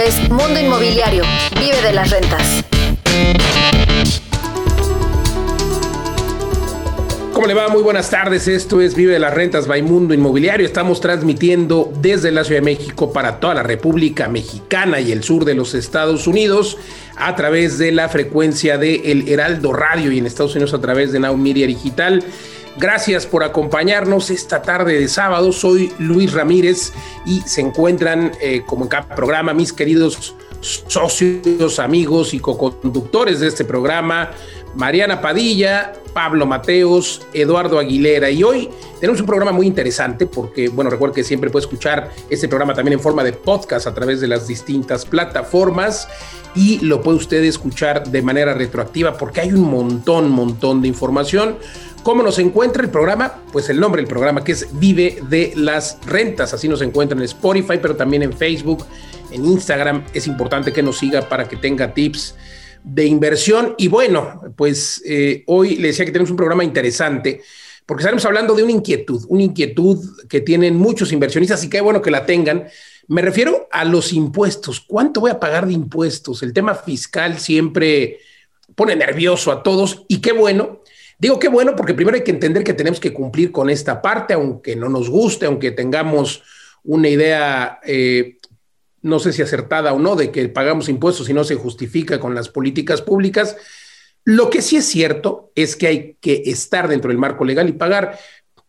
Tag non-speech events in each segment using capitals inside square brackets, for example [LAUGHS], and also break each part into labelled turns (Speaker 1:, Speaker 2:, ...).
Speaker 1: es Mundo Inmobiliario. Vive de las rentas.
Speaker 2: ¿Cómo le va? Muy buenas tardes. Esto es Vive de las Rentas by Mundo Inmobiliario. Estamos transmitiendo desde la Ciudad de México para toda la República Mexicana y el sur de los Estados Unidos a través de la frecuencia de El Heraldo Radio y en Estados Unidos a través de Now Media Digital. Gracias por acompañarnos esta tarde de sábado. Soy Luis Ramírez y se encuentran, eh, como en cada programa, mis queridos socios, amigos y co-conductores de este programa, Mariana Padilla, Pablo Mateos, Eduardo Aguilera. Y hoy tenemos un programa muy interesante porque, bueno, recuerden que siempre puede escuchar este programa también en forma de podcast a través de las distintas plataformas y lo puede usted escuchar de manera retroactiva porque hay un montón, montón de información. ¿Cómo nos encuentra el programa? Pues el nombre del programa que es Vive de las Rentas. Así nos encuentra en Spotify, pero también en Facebook, en Instagram. Es importante que nos siga para que tenga tips de inversión. Y bueno, pues eh, hoy le decía que tenemos un programa interesante porque estaremos hablando de una inquietud, una inquietud que tienen muchos inversionistas y qué bueno que la tengan. Me refiero a los impuestos. ¿Cuánto voy a pagar de impuestos? El tema fiscal siempre pone nervioso a todos y qué bueno Digo qué bueno porque primero hay que entender que tenemos que cumplir con esta parte, aunque no nos guste, aunque tengamos una idea, eh, no sé si acertada o no, de que pagamos impuestos y no se justifica con las políticas públicas. Lo que sí es cierto es que hay que estar dentro del marco legal y pagar.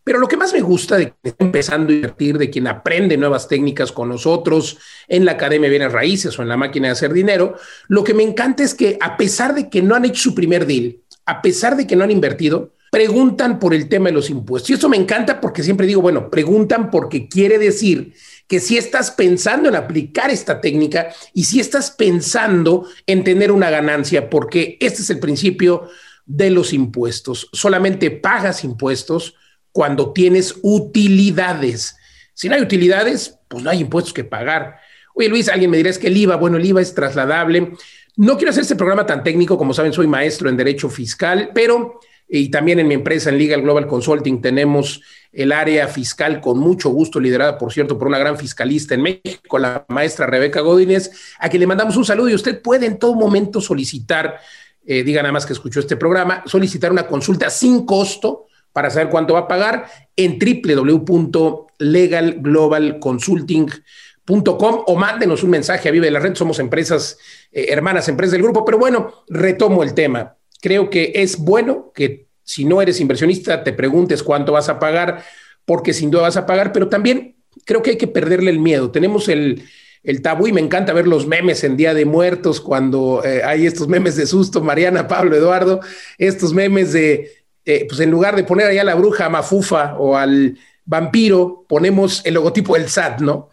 Speaker 2: Pero lo que más me gusta de que está empezando a invertir, de quien aprende nuevas técnicas con nosotros en la Academia de Bienes Raíces o en la máquina de hacer dinero, lo que me encanta es que a pesar de que no han hecho su primer deal, a pesar de que no han invertido, preguntan por el tema de los impuestos. Y eso me encanta porque siempre digo, bueno, preguntan porque quiere decir que si estás pensando en aplicar esta técnica y si estás pensando en tener una ganancia, porque este es el principio de los impuestos. Solamente pagas impuestos cuando tienes utilidades. Si no hay utilidades, pues no hay impuestos que pagar. Oye, Luis, alguien me dirá es que el IVA, bueno, el IVA es trasladable. No quiero hacer este programa tan técnico, como saben, soy maestro en Derecho Fiscal, pero y también en mi empresa, en Legal Global Consulting, tenemos el área fiscal con mucho gusto, liderada, por cierto, por una gran fiscalista en México, la maestra Rebeca Godínez, a quien le mandamos un saludo. Y usted puede en todo momento solicitar, eh, diga nada más que escuchó este programa, solicitar una consulta sin costo para saber cuánto va a pagar en www.legalglobalconsulting.com o mándenos un mensaje a Vive la Red, somos empresas eh, hermanas, empresas del grupo, pero bueno, retomo el tema. Creo que es bueno que si no eres inversionista te preguntes cuánto vas a pagar, porque sin duda vas a pagar, pero también creo que hay que perderle el miedo. Tenemos el, el tabú y me encanta ver los memes en Día de Muertos cuando eh, hay estos memes de susto, Mariana, Pablo, Eduardo, estos memes de, eh, pues en lugar de poner allá a la bruja mafufa o al vampiro, ponemos el logotipo del SAT, ¿no?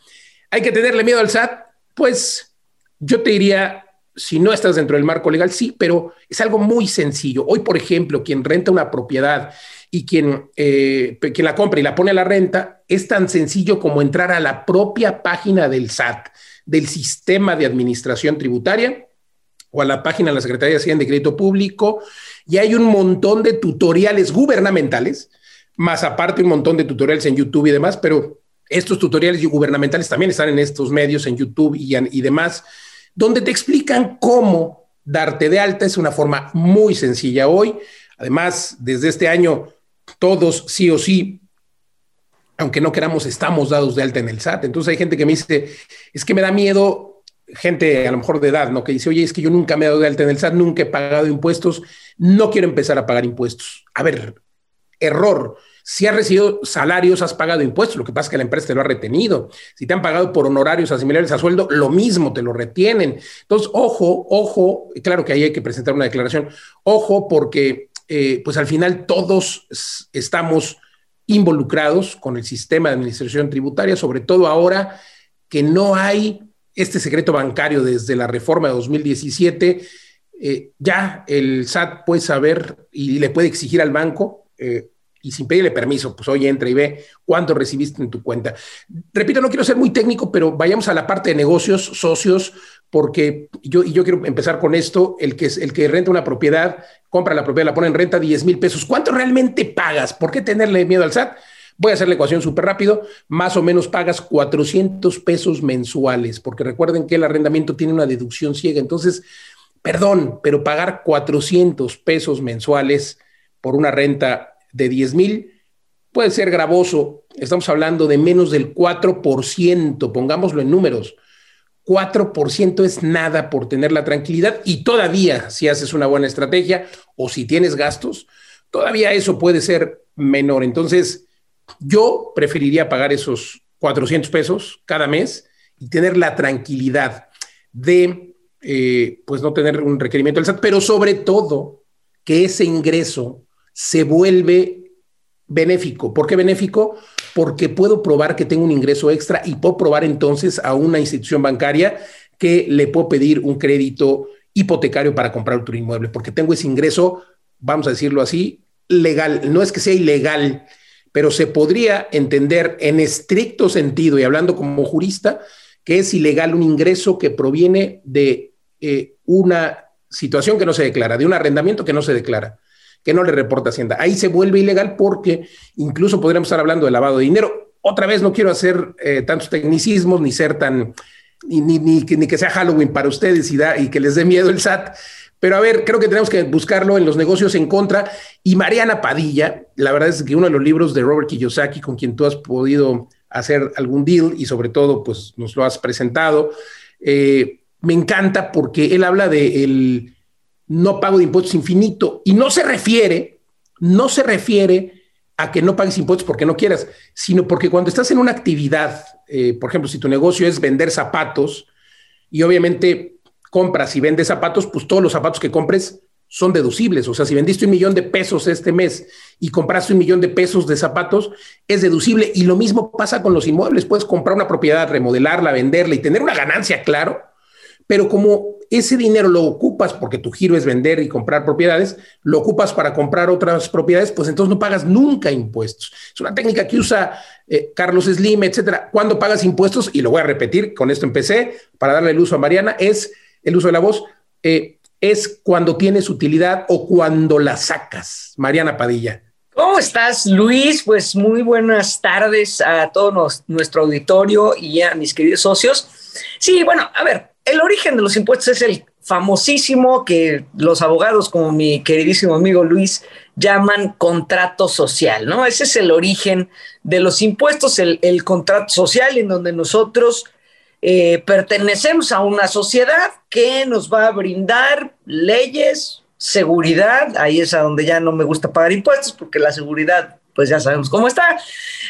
Speaker 2: ¿Hay que tenerle miedo al SAT? Pues yo te diría, si no estás dentro del marco legal, sí, pero es algo muy sencillo. Hoy, por ejemplo, quien renta una propiedad y quien, eh, quien la compra y la pone a la renta, es tan sencillo como entrar a la propia página del SAT, del Sistema de Administración Tributaria, o a la página de la Secretaría de Hacienda y Crédito Público, y hay un montón de tutoriales gubernamentales, más aparte un montón de tutoriales en YouTube y demás, pero estos tutoriales gubernamentales también están en estos medios, en YouTube y, y demás, donde te explican cómo darte de alta. Es una forma muy sencilla hoy. Además, desde este año, todos sí o sí, aunque no queramos, estamos dados de alta en el SAT. Entonces hay gente que me dice, es que me da miedo, gente a lo mejor de edad, ¿no? Que dice, oye, es que yo nunca me he dado de alta en el SAT, nunca he pagado impuestos, no quiero empezar a pagar impuestos. A ver, error. Si has recibido salarios, has pagado impuestos. Lo que pasa es que la empresa te lo ha retenido. Si te han pagado por honorarios asimilables a sueldo, lo mismo, te lo retienen. Entonces, ojo, ojo, claro que ahí hay que presentar una declaración. Ojo, porque eh, pues al final todos estamos involucrados con el sistema de administración tributaria, sobre todo ahora que no hay este secreto bancario desde la reforma de 2017. Eh, ya el SAT puede saber y le puede exigir al banco eh, y sin pedirle permiso, pues hoy entra y ve cuánto recibiste en tu cuenta. Repito, no quiero ser muy técnico, pero vayamos a la parte de negocios, socios, porque yo, y yo quiero empezar con esto, el que, el que renta una propiedad, compra la propiedad, la pone en renta 10 mil pesos, ¿cuánto realmente pagas? ¿Por qué tenerle miedo al SAT? Voy a hacer la ecuación súper rápido. Más o menos pagas 400 pesos mensuales, porque recuerden que el arrendamiento tiene una deducción ciega. Entonces, perdón, pero pagar 400 pesos mensuales por una renta de 10 mil puede ser gravoso. Estamos hablando de menos del 4%, pongámoslo en números. 4% es nada por tener la tranquilidad y todavía si haces una buena estrategia o si tienes gastos, todavía eso puede ser menor. Entonces, yo preferiría pagar esos 400 pesos cada mes y tener la tranquilidad de, eh, pues, no tener un requerimiento del SAT, pero sobre todo que ese ingreso se vuelve benéfico. ¿Por qué benéfico? Porque puedo probar que tengo un ingreso extra y puedo probar entonces a una institución bancaria que le puedo pedir un crédito hipotecario para comprar otro inmueble, porque tengo ese ingreso, vamos a decirlo así, legal. No es que sea ilegal, pero se podría entender en estricto sentido y hablando como jurista que es ilegal un ingreso que proviene de eh, una situación que no se declara, de un arrendamiento que no se declara, que no le reporta Hacienda. Ahí se vuelve ilegal porque incluso podríamos estar hablando de lavado de dinero. Otra vez no quiero hacer eh, tantos tecnicismos ni ser tan, ni, ni, ni, que sea Halloween para ustedes y que les dé miedo el SAT, pero a ver, creo que tenemos que buscarlo en los negocios en contra. Y Mariana Padilla, la verdad es que uno de los libros de Robert Kiyosaki, con quien tú has podido hacer algún deal y sobre todo, pues nos lo has presentado, eh, me encanta porque él habla de el no pago de impuestos infinito y no se refiere, no se refiere a que no pagues impuestos porque no quieras, sino porque cuando estás en una actividad, eh, por ejemplo, si tu negocio es vender zapatos y obviamente compras y vendes zapatos, pues todos los zapatos que compres son deducibles. O sea, si vendiste un millón de pesos este mes y compraste un millón de pesos de zapatos, es deducible. Y lo mismo pasa con los inmuebles. Puedes comprar una propiedad, remodelarla, venderla y tener una ganancia, claro. Pero como ese dinero lo ocupas porque tu giro es vender y comprar propiedades, lo ocupas para comprar otras propiedades, pues entonces no pagas nunca impuestos. Es una técnica que usa eh, Carlos Slim, etcétera. Cuando pagas impuestos, y lo voy a repetir, con esto empecé, para darle el uso a Mariana, es el uso de la voz, eh, es cuando tienes utilidad o cuando la sacas. Mariana Padilla.
Speaker 3: ¿Cómo estás, Luis? Pues muy buenas tardes a todo nuestro auditorio y a mis queridos socios. Sí, bueno, a ver, el origen de los impuestos es el famosísimo que los abogados, como mi queridísimo amigo Luis, llaman contrato social, ¿no? Ese es el origen de los impuestos, el, contrato social en donde nosotros eh, pertenecemos a una sociedad que nos va a brindar leyes, seguridad, ahí es a donde ya no me gusta pagar impuestos porque la seguridad, pues ya sabemos cómo está,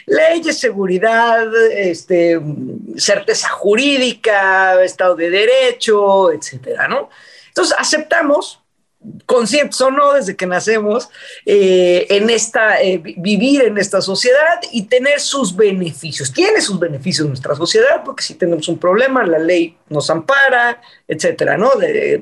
Speaker 3: leyes, seguridad, este, certeza jurídica, Estado de Derecho, etcétera, ¿no? Entonces aceptamos conscientes o no desde que nacemos eh, en esta eh, vivir en esta sociedad y tener sus beneficios. Tiene sus beneficios nuestra sociedad porque si tenemos un problema la ley nos ampara etcétera no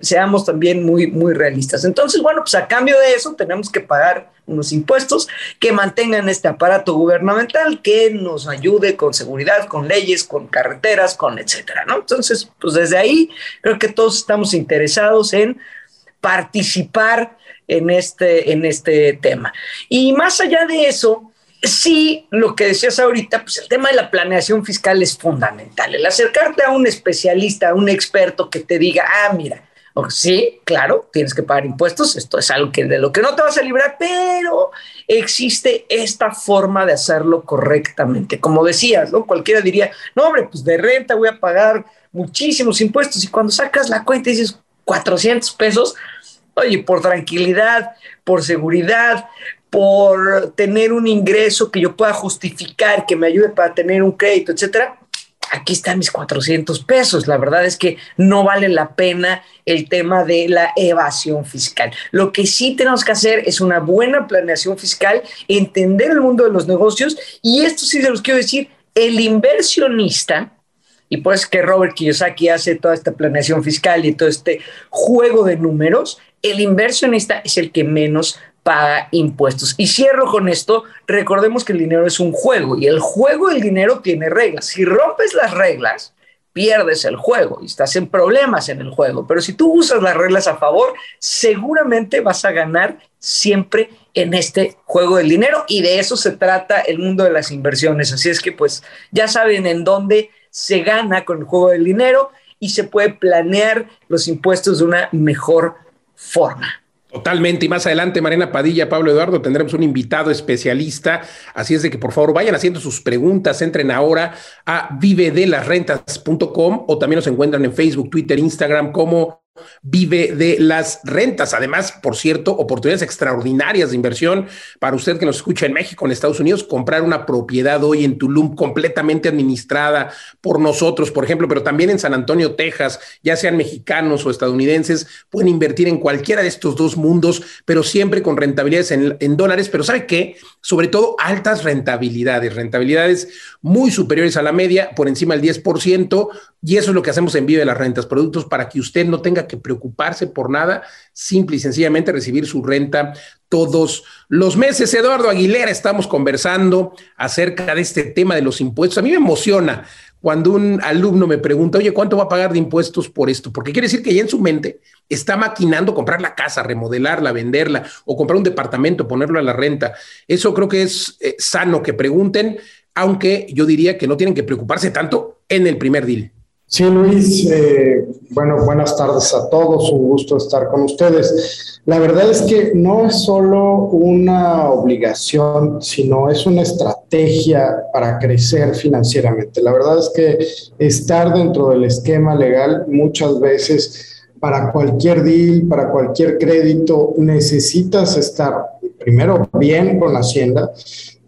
Speaker 3: seamos también muy muy realistas. Entonces bueno pues a cambio de eso tenemos que pagar unos impuestos que mantengan este aparato gubernamental que nos ayude con seguridad con leyes con carreteras con etcétera no entonces pues desde ahí creo que todos estamos interesados en participar en este, en este tema. Y más allá de eso, sí, lo que decías ahorita, pues el tema de la planeación fiscal es fundamental. El acercarte a un especialista, a un experto que te diga, ah, mira, sí, claro, tienes que pagar impuestos, esto es algo que de lo que no te vas a librar, pero existe esta forma de hacerlo correctamente. Como decías, ¿no? Cualquiera diría, no, hombre, pues de renta voy a pagar muchísimos impuestos y cuando sacas la cuenta dices, 400 pesos, oye, por tranquilidad, por seguridad, por tener un ingreso que yo pueda justificar, que me ayude para tener un crédito, etcétera, aquí están mis 400 pesos. La verdad es que no vale la pena el tema de la evasión fiscal. Lo que sí tenemos que hacer es una buena planeación fiscal, entender el mundo de los negocios y esto sí se los quiero decir, el inversionista y pues que Robert Kiyosaki hace toda esta planeación fiscal y todo este juego de números, el inversionista es el que menos paga impuestos. Y cierro con esto, recordemos que el dinero es un juego y el juego del dinero tiene reglas. Si rompes las reglas, pierdes el juego y estás en problemas en el juego. Pero si tú usas las reglas a favor, seguramente vas a ganar siempre en este juego del dinero y de eso se trata el mundo de las inversiones. Así es que pues ya saben en dónde se gana con el juego del dinero y se puede planear los impuestos de una mejor forma.
Speaker 2: Totalmente. Y más adelante, Marina Padilla, Pablo Eduardo, tendremos un invitado especialista. Así es de que por favor vayan haciendo sus preguntas. Entren ahora a vivedelasrentas.com o también nos encuentran en Facebook, Twitter, Instagram como vive de las rentas. Además, por cierto, oportunidades extraordinarias de inversión para usted que nos escucha en México, en Estados Unidos, comprar una propiedad hoy en Tulum completamente administrada por nosotros, por ejemplo, pero también en San Antonio, Texas, ya sean mexicanos o estadounidenses, pueden invertir en cualquiera de estos dos mundos, pero siempre con rentabilidades en, dólares. Pero ¿sabe qué? Sobre todo altas rentabilidades, rentabilidades muy superiores a la media, por encima del 10%, y eso es lo que hacemos en Vive de las Rentas, productos para que usted no tenga que preocuparse por nada, simple y sencillamente recibir su renta todos los meses. Eduardo Aguilera, estamos conversando acerca de este tema de los impuestos. A mí me emociona cuando un alumno me pregunta, oye, ¿cuánto va a pagar de impuestos por esto? Porque quiere decir que ya en su mente está maquinando comprar la casa, remodelarla, venderla o comprar un departamento, ponerlo a la renta. Eso creo que es eh, sano que pregunten, aunque yo diría que no tienen que preocuparse tanto en el primer deal.
Speaker 4: Sí, Luis, eh, bueno, buenas tardes a todos, un gusto estar con ustedes. La verdad es que no es solo una obligación, sino es una estrategia para crecer financieramente. La verdad es que estar dentro del esquema legal muchas veces para cualquier deal, para cualquier crédito, necesitas estar primero bien con Hacienda,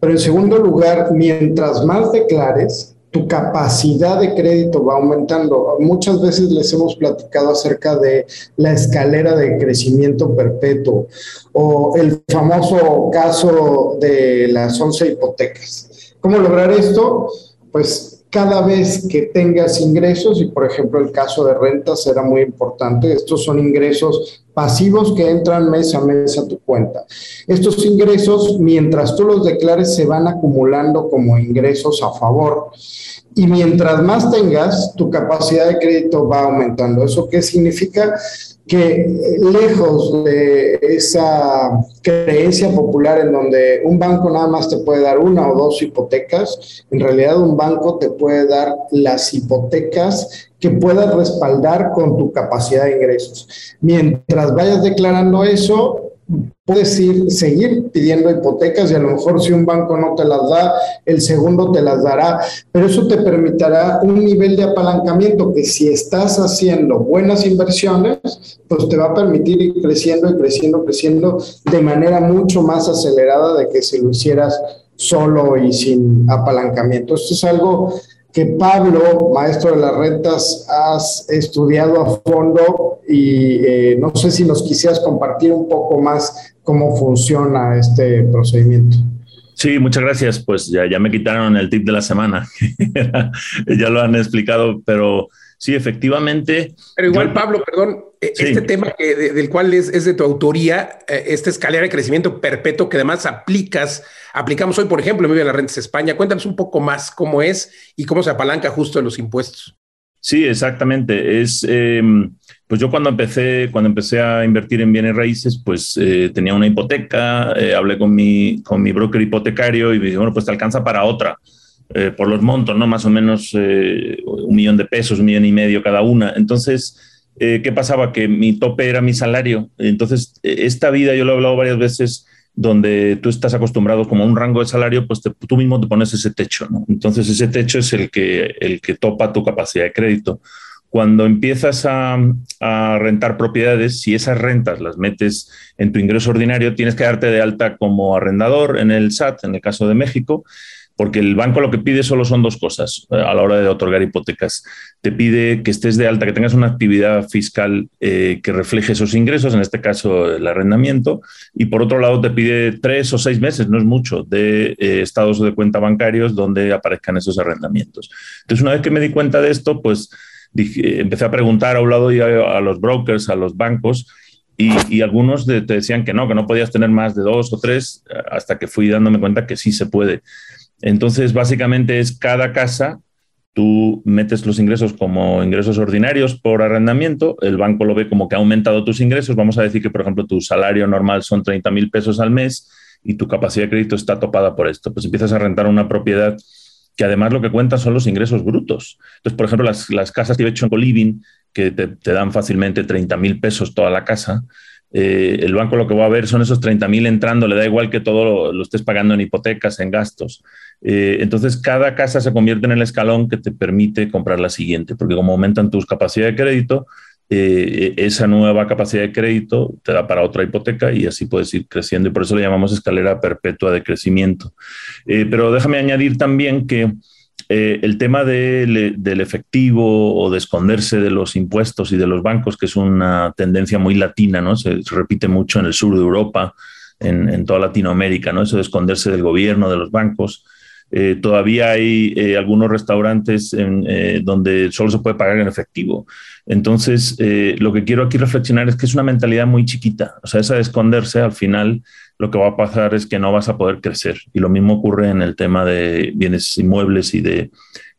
Speaker 4: pero en segundo lugar, mientras más declares, capacidad de crédito va aumentando. Muchas veces les hemos platicado acerca de la escalera de crecimiento perpetuo o el famoso caso de las 11 hipotecas. ¿Cómo lograr esto? Pues cada vez que tengas ingresos, y por ejemplo el caso de rentas será muy importante, estos son ingresos pasivos que entran mes a mes a tu cuenta. Estos ingresos, mientras tú los declares, se van acumulando como ingresos a favor. Y mientras más tengas, tu capacidad de crédito va aumentando. ¿Eso qué significa? Que lejos de esa creencia popular en donde un banco nada más te puede dar una o dos hipotecas, en realidad un banco te puede dar las hipotecas que puedas respaldar con tu capacidad de ingresos. Mientras vayas declarando eso, puedes ir, seguir pidiendo hipotecas y a lo mejor si un banco no te las da, el segundo te las dará, pero eso te permitirá un nivel de apalancamiento que si estás haciendo buenas inversiones, pues te va a permitir ir creciendo y creciendo, creciendo de manera mucho más acelerada de que si lo hicieras solo y sin apalancamiento. Esto es algo que Pablo, maestro de las rentas, has estudiado a fondo y eh, no sé si nos quisieras compartir un poco más cómo funciona este procedimiento.
Speaker 5: Sí, muchas gracias. Pues ya, ya me quitaron el tip de la semana. [LAUGHS] ya lo han explicado, pero sí, efectivamente.
Speaker 2: Pero igual, Pablo, perdón, e, este tema que, del cual es, es, de tu autoría, eh, esta escalera de crecimiento perpetuo que además aplicas aplicamos hoy, por ejemplo, en Vive las Rentas España. Cuéntanos un poco más cómo es y cómo se apalanca justo en los impuestos.
Speaker 5: Sí, exactamente. Es, em, pues yo cuando empecé, cuando empecé a invertir en bienes raíces, pues eh, tenía una hipoteca, eh, hablé con mi, con mi broker hipotecario y me dijo, bueno, pues te alcanza para otra. Eh, por los montos, ¿no? Más o menos un millón de pesos, un millón y medio cada una. Entonces, ¿qué pasaba? Que mi tope era mi salario. Entonces, esta vida, yo lo he hablado varias veces, donde tú estás acostumbrado como a un rango de salario, pues tú mismo te pones ese techo. Entonces ese techo es el que, el que topa tu capacidad de crédito. Cuando empiezas a, a, rentar propiedades, si esas rentas las metes en tu ingreso ordinario, tienes que darte de alta como arrendador en el SAT, en el caso de México, porque el banco lo que pide solo son dos cosas eh, a la hora de otorgar hipotecas. Te pide que estés de alta, que tengas una actividad fiscal eh, que refleje esos ingresos, en este caso el arrendamiento, y por otro lado te pide tres o seis meses, no es mucho, de eh, estados de cuenta bancarios donde aparezcan esos arrendamientos. Entonces, una vez que me di cuenta de esto, pues empecé a preguntar a un lado y a, los brokers, a los bancos, y, algunos te decían que no, que no podías tener más de dos o tres, hasta que fui dándome cuenta que sí se puede. Entonces, básicamente es cada casa Tú metes los ingresos como ingresos ordinarios por arrendamiento, el banco lo ve como que ha aumentado tus ingresos. Vamos a decir que, por ejemplo, tu salario normal son 30 mil pesos al mes y tu capacidad de crédito está topada por esto. Pues empiezas a rentar una propiedad que además lo que cuenta son los ingresos brutos. Entonces, por ejemplo, las, casas que he hecho en Coliving, que te, dan fácilmente 30 mil pesos toda la casa, eh, el banco lo que va a ver son esos 30 mil entrando, le da igual que todo lo, estés pagando en hipotecas, en gastos. Eh, entonces, cada casa se convierte en el escalón que te permite comprar la siguiente, porque como aumentan tus capacidades de crédito, eh, esa nueva capacidad de crédito te da para otra hipoteca y así puedes ir creciendo y por eso le llamamos escalera perpetua de crecimiento. pero déjame añadir también que eh, el tema del efectivo o de esconderse de los impuestos y de los bancos, que es una tendencia muy latina, ¿no? Se, repite mucho en el sur de Europa, en, toda Latinoamérica, ¿no? Eso de esconderse del gobierno, de los bancos. Eh, todavía hay eh, algunos restaurantes donde solo se puede pagar en efectivo. Entonces, lo que quiero aquí reflexionar es que es una mentalidad muy chiquita. O sea, esa de esconderse al final lo que va a pasar es que no vas a poder crecer. Y lo mismo ocurre en el tema de bienes inmuebles y de,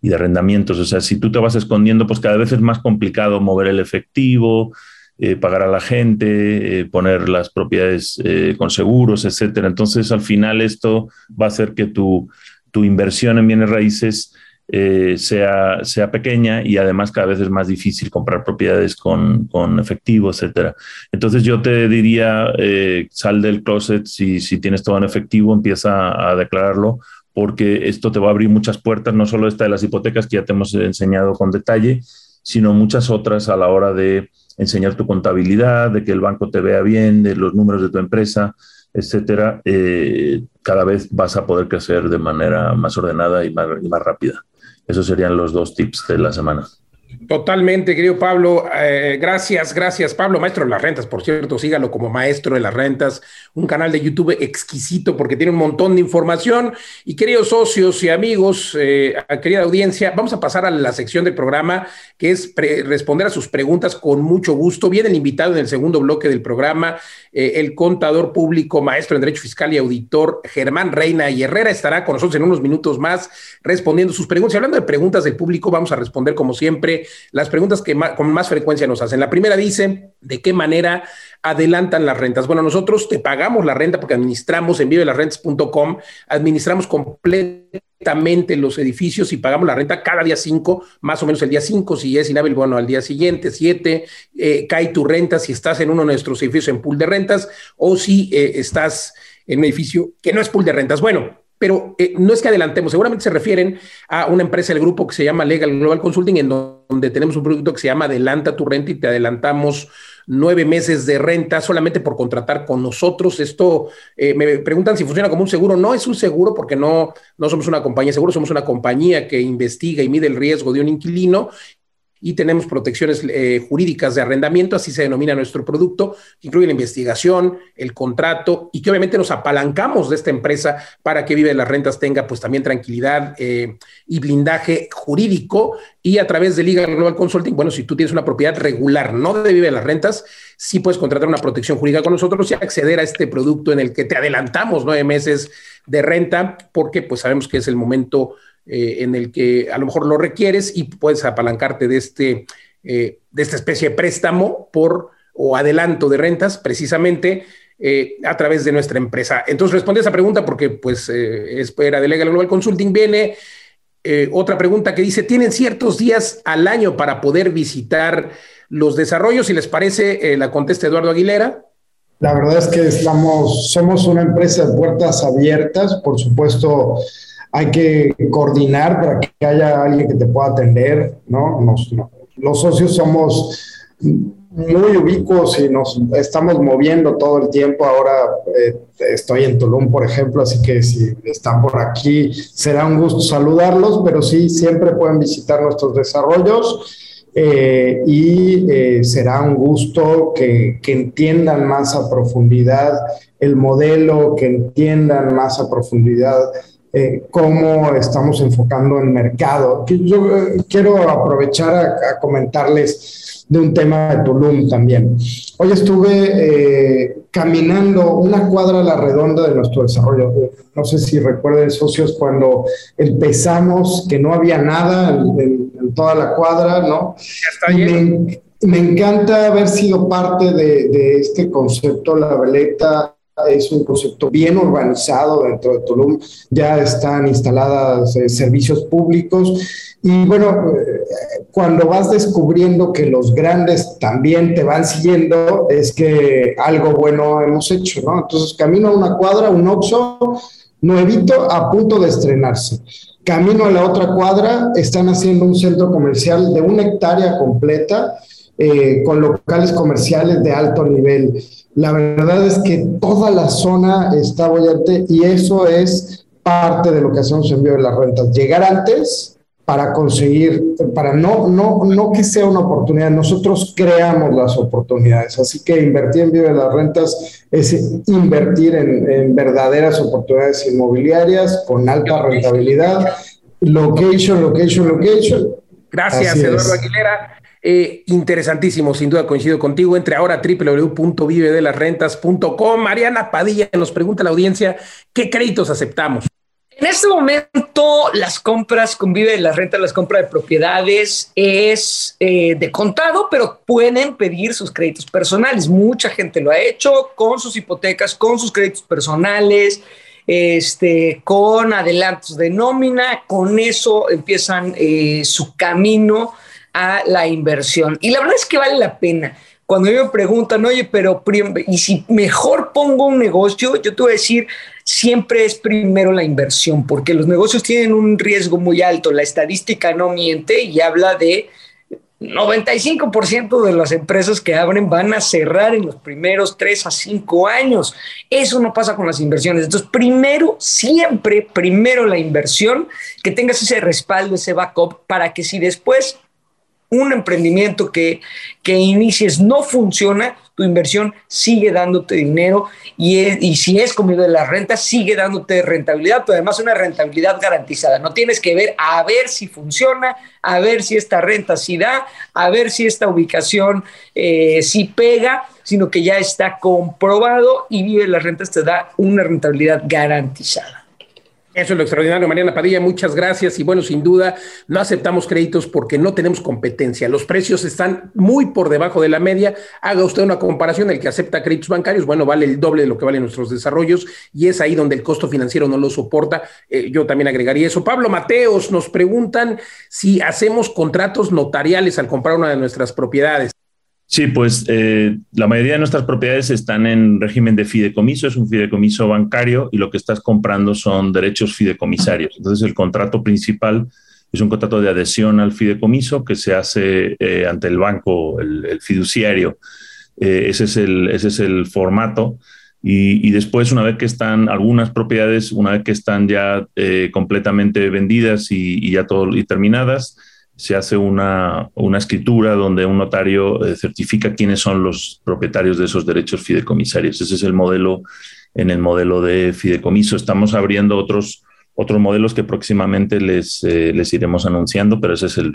Speaker 5: y de arrendamientos. O sea, si tú te vas escondiendo, pues cada vez es más complicado mover el efectivo, eh, pagar a la gente, eh, poner las propiedades eh, con seguros, etcétera. Entonces, al final, esto va a hacer que tu, tu inversión en bienes raíces eh, sea, sea pequeña y además cada vez es más difícil comprar propiedades con, con efectivo, etcétera. Entonces yo te diría, eh, sal del closet si, si tienes todo en efectivo, empieza a declararlo porque esto te va a abrir muchas puertas, no solo esta de las hipotecas que ya te hemos enseñado con detalle, sino muchas otras a la hora de enseñar tu contabilidad, de que el banco te vea bien, de los números de tu empresa, etcétera, eh, cada vez vas a poder crecer de manera más ordenada y más, y más rápida. Esos serían los dos tips de la semana.
Speaker 2: Totalmente, querido Pablo. Eh, gracias, gracias, Pablo, maestro de las rentas, por cierto, sígalo como maestro de las rentas, un canal de YouTube exquisito porque tiene un montón de información. Y queridos socios y amigos, eh, querida audiencia, vamos a pasar a la sección del programa que es responder a sus preguntas con mucho gusto. Viene el invitado en el segundo bloque del programa, eh, el contador público, maestro en Derecho Fiscal y Auditor, Germán Reina y Herrera, estará con nosotros en unos minutos más respondiendo sus preguntas. Y hablando de preguntas del público, vamos a responder como siempre las preguntas que con más frecuencia nos hacen. La primera dice, ¿de qué manera adelantan las rentas? Bueno, nosotros te pagamos la renta porque administramos en vivelasrentas.com, administramos completamente los edificios y pagamos la renta cada día 5, más o menos el día 5, si es inhábil, bueno, al día siguiente, 7, eh, cae tu renta si estás en uno de nuestros edificios en pool de rentas o si eh, estás en un edificio que no es pool de rentas. Bueno, pero eh, no es que adelantemos, seguramente se refieren a una empresa del grupo que se llama Legal Global Consulting, en donde tenemos un producto que se llama Adelanta tu renta y te adelantamos nueve meses de renta solamente por contratar con nosotros. Esto eh, me preguntan si funciona como un seguro. No es un seguro porque no, no somos una compañía seguro, somos una compañía que investiga y mide el riesgo de un inquilino y tenemos protecciones eh, jurídicas de arrendamiento, así se denomina nuestro producto, que incluye la investigación, el contrato y que obviamente nos apalancamos de esta empresa para que Vive las Rentas tenga pues también tranquilidad eh, y blindaje jurídico y a través de Legal Global Consulting, bueno, si tú tienes una propiedad regular, no de Vive las Rentas, sí puedes contratar una protección jurídica con nosotros y acceder a este producto en el que te adelantamos nueve meses de renta porque pues sabemos que es el momento eh, en el que a lo mejor lo requieres y puedes apalancarte de, este, eh, de esta especie de préstamo por o adelanto de rentas precisamente eh, a través de nuestra empresa. Entonces responde a esa pregunta porque pues espera de Legal Global Consulting. Viene otra pregunta que dice, ¿tienen ciertos días al año para poder visitar los desarrollos? Si les parece, la contesta Eduardo Aguilera.
Speaker 4: La verdad es que estamos, somos una empresa de puertas abiertas, por supuesto hay que coordinar para que haya alguien que te pueda atender, ¿no? los socios somos muy ubicuos y nos estamos moviendo todo el tiempo. Ahora eh, estoy en Tulum, por ejemplo, así que si están por aquí, será un gusto saludarlos, pero sí, siempre pueden visitar nuestros desarrollos. Eh, y eh, será un gusto que, que, entiendan más a profundidad el modelo, que entiendan más a profundidad eh, cómo estamos enfocando el mercado. Yo eh, quiero aprovechar a, comentarles de un tema de Tulum también. Hoy estuve eh, caminando una cuadra a la redonda de nuestro desarrollo. No sé si recuerden, socios, cuando empezamos, que no había nada en, toda la cuadra, ¿no? Ya está me, encanta haber sido parte de, de este concepto, la veleta es un concepto bien urbanizado dentro de Tulum, ya están instaladas eh, servicios públicos y bueno, eh, cuando vas descubriendo que los grandes también te van siguiendo, es que algo bueno hemos hecho, ¿no? Entonces camino a una cuadra, un Oxxo nuevito a punto de estrenarse. Camino a la otra cuadra, están haciendo un centro comercial de una hectárea completa eh, con locales comerciales de alto nivel. La verdad es que toda la zona está bollante y eso es parte de lo que hacemos en Vivo de las Rentas. Llegar antes para conseguir, para no, no, no que sea una oportunidad, nosotros creamos las oportunidades. Así que invertir en Vivo de las Rentas es invertir en, verdaderas oportunidades inmobiliarias con alta rentabilidad. Location, location, location.
Speaker 2: Gracias, Eduardo Aguilera. Eh, interesantísimo, sin duda coincido contigo. Entre ahora www.vivedelasrentas.com. Mariana Padilla nos pregunta a la audiencia, ¿qué créditos aceptamos?
Speaker 3: En este momento, las compras con Vive de las Rentas, las compras de propiedades es eh, de contado, pero pueden pedir sus créditos personales. Mucha gente lo ha hecho con sus hipotecas, con sus créditos personales, este, con adelantos de nómina. Con eso empiezan eh, su camino a la inversión. Y la verdad es que vale la pena. Cuando me preguntan, oye, pero y si mejor pongo un negocio, yo te voy a decir, siempre es primero la inversión, porque los negocios tienen un riesgo muy alto. La estadística no miente y habla de 95% de las empresas que abren van a cerrar en los primeros 3 a 5 años. Eso no pasa con las inversiones. Entonces, primero, siempre, primero la inversión, que tengas ese respaldo, ese backup, para que si después un emprendimiento que, que inicies no funciona, tu inversión sigue dándote dinero y, y si es comido de la renta, sigue dándote rentabilidad, pero además una rentabilidad garantizada. No tienes que ver a ver si funciona, a ver si esta renta sí da, a ver si esta ubicación eh, sí pega, sino que ya está comprobado y Vive las Rentas te da una rentabilidad garantizada.
Speaker 2: Eso es lo extraordinario, Mariana Padilla. Muchas gracias. Y bueno, sin duda, no aceptamos créditos porque no tenemos competencia. Los precios están muy por debajo de la media. Haga usted una comparación. El que acepta créditos bancarios, bueno, vale el doble de lo que valen nuestros desarrollos y es ahí donde el costo financiero no lo soporta. Eh, yo también agregaría eso. Pablo Mateos nos preguntan si hacemos contratos notariales al comprar una de nuestras propiedades.
Speaker 5: Sí, pues eh, la mayoría de nuestras propiedades están en régimen de fideicomiso, es un fideicomiso bancario y lo que estás comprando son derechos fideicomisarios. Entonces el contrato principal es un contrato de adhesión al fideicomiso que se hace eh, ante el banco, el, fiduciario. Eh, ese, es el, ese es el formato. Y, después, una vez que están algunas propiedades, una vez que están ya completamente vendidas y, y ya todo y terminadas, se hace una, escritura donde un notario eh, certifica quiénes son los propietarios de esos derechos fideicomisarios. Ese es el modelo en el modelo de fideicomiso. Estamos abriendo otros, otros modelos que próximamente les, eh, les iremos anunciando, pero ese es el,